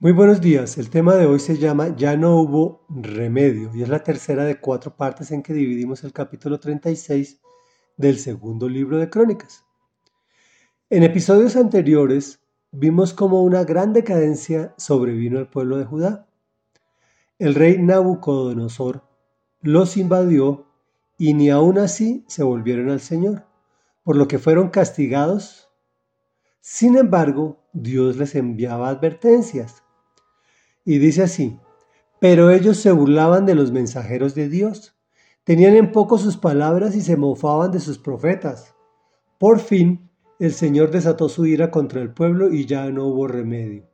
Muy buenos días. El tema de hoy se llama Ya no hubo remedio y es la tercera de cuatro partes en que dividimos el capítulo 36 del segundo libro de Crónicas. En episodios anteriores vimos cómo una gran decadencia sobrevino al pueblo de Judá. El rey Nabucodonosor los invadió y ni aun así se volvieron al Señor, por lo que fueron castigados. Sin embargo, Dios les enviaba advertencias y dice así, pero ellos se burlaban de los mensajeros de Dios, tenían en poco sus palabras y se mofaban de sus profetas. Por fin, el Señor desató su ira contra el pueblo y ya no hubo remedio.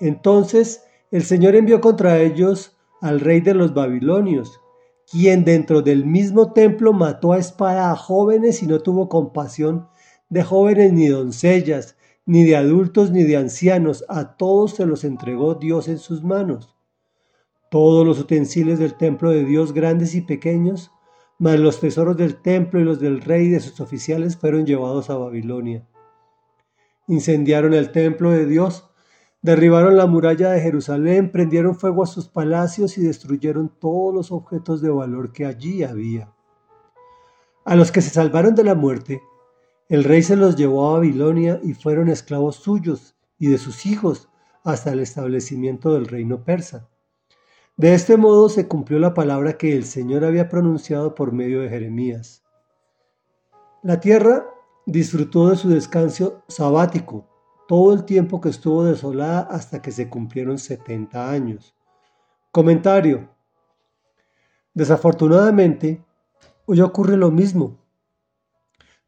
Entonces el Señor envió contra ellos al rey de los babilonios, quien dentro del mismo templo mató a espada a jóvenes y no tuvo compasión de jóvenes ni doncellas, ni de adultos ni de ancianos, a todos se los entregó Dios en sus manos. Todos los utensilios del templo de Dios, grandes y pequeños, mas los tesoros del templo y los del rey y de sus oficiales fueron llevados a Babilonia. Incendiaron el templo de Dios, derribaron la muralla de Jerusalén, prendieron fuego a sus palacios y destruyeron todos los objetos de valor que allí había. A los que se salvaron de la muerte, el rey se los llevó a Babilonia y fueron esclavos suyos y de sus hijos hasta el establecimiento del reino persa. De este modo se cumplió la palabra que el Señor había pronunciado por medio de Jeremías. La tierra disfrutó de su descanso sabático todo el tiempo que estuvo desolada hasta que se cumplieron 70 años. Comentario. Desafortunadamente, hoy ocurre lo mismo.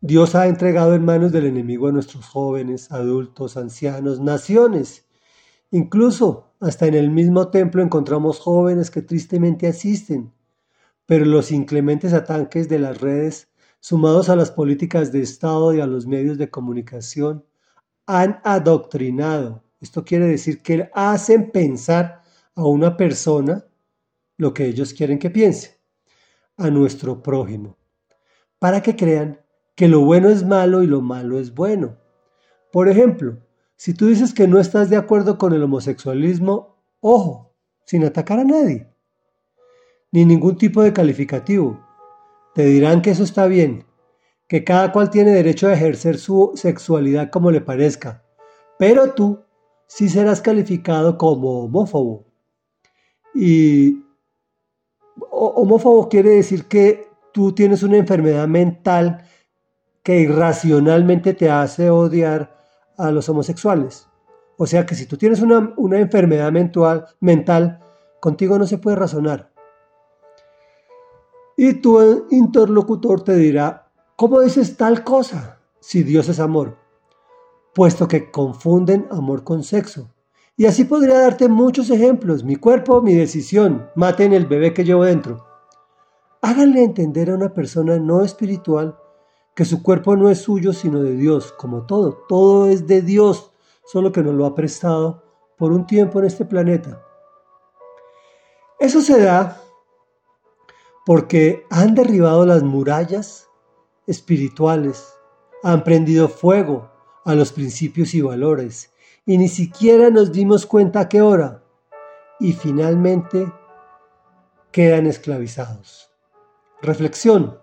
Dios ha entregado en manos del enemigo a nuestros jóvenes, adultos, ancianos, naciones. Incluso hasta en el mismo templo encontramos jóvenes que tristemente asisten. Pero los inclementes ataques de las redes, sumados a las políticas de Estado y a los medios de comunicación, han adoctrinado. Esto quiere decir que hacen pensar a una persona lo que ellos quieren que piense, a nuestro prójimo, para que crean que lo bueno es malo y lo malo es bueno. Por ejemplo, si tú dices que no estás de acuerdo con el homosexualismo, ojo, sin atacar a nadie, ni ningún tipo de calificativo. Te dirán que eso está bien, que cada cual tiene derecho a ejercer su sexualidad como le parezca, pero tú sí serás calificado como homófobo. Y homófobo quiere decir que tú tienes una enfermedad mental que irracionalmente te hace odiar a los homosexuales. O sea que si tú tienes una, enfermedad mental, mental, contigo no se puede razonar. Y tu interlocutor te dirá, ¿cómo dices tal cosa si Dios es amor? Puesto que confunden amor con sexo. Y así podría darte muchos ejemplos. Mi cuerpo, mi decisión. Maten el bebé que llevo dentro. Háganle entender a una persona no espiritual que su cuerpo no es suyo sino de Dios, como todo, todo es de Dios, solo que nos lo ha prestado por un tiempo en este planeta. Eso se da porque han derribado las murallas espirituales, han prendido fuego a los principios y valores, y ni siquiera nos dimos cuenta a qué hora, y finalmente quedan esclavizados. Reflexión.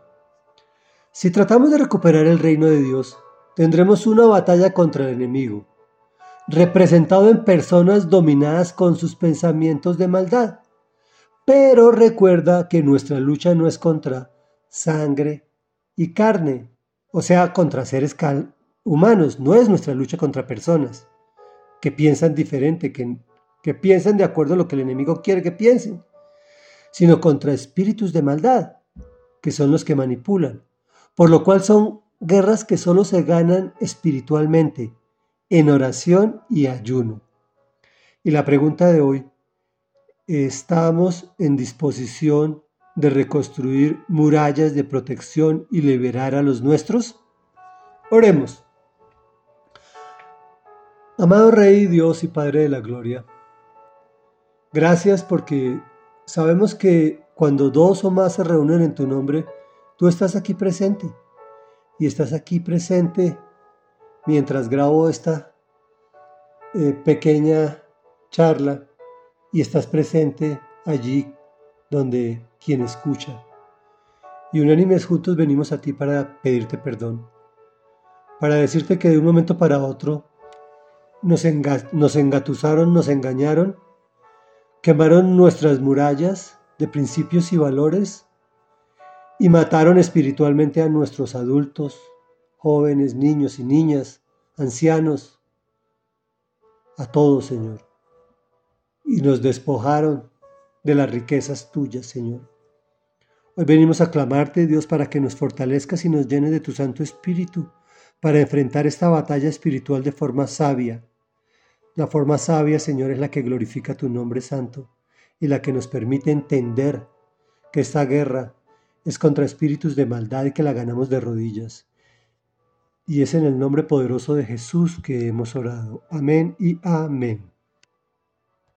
Si tratamos de recuperar el reino de Dios, tendremos una batalla contra el enemigo, representado en personas dominadas con sus pensamientos de maldad. Pero recuerda que nuestra lucha no es contra sangre y carne, o sea, contra seres humanos, no es nuestra lucha contra personas que piensan diferente, que, que piensan de acuerdo a lo que el enemigo quiere que piensen, sino contra espíritus de maldad, que son los que manipulan, por lo cual son guerras que solo se ganan espiritualmente, en oración y ayuno. Y la pregunta de hoy, ¿estamos en disposición de reconstruir murallas de protección y liberar a los nuestros? Oremos. Amado Rey, Dios y Padre de la Gloria, gracias porque sabemos que cuando dos o más se reúnen en tu nombre, Tú estás aquí presente y estás aquí presente mientras grabo esta eh, pequeña charla y estás presente allí donde quien escucha. Y unánimes juntos venimos a ti para pedirte perdón, para decirte que de un momento para otro nos, nos engatusaron, nos engañaron, quemaron nuestras murallas de principios y valores y mataron espiritualmente a nuestros adultos, jóvenes, niños y niñas, ancianos, a todos, Señor. Y nos despojaron de las riquezas tuyas, Señor. Hoy venimos a clamarte, Dios, para que nos fortalezcas y nos llenes de tu Santo Espíritu, para enfrentar esta batalla espiritual de forma sabia. La forma sabia, Señor, es la que glorifica tu nombre santo y la que nos permite entender que esta guerra es contra espíritus de maldad que la ganamos de rodillas. Y es en el nombre poderoso de Jesús que hemos orado. Amén y amén.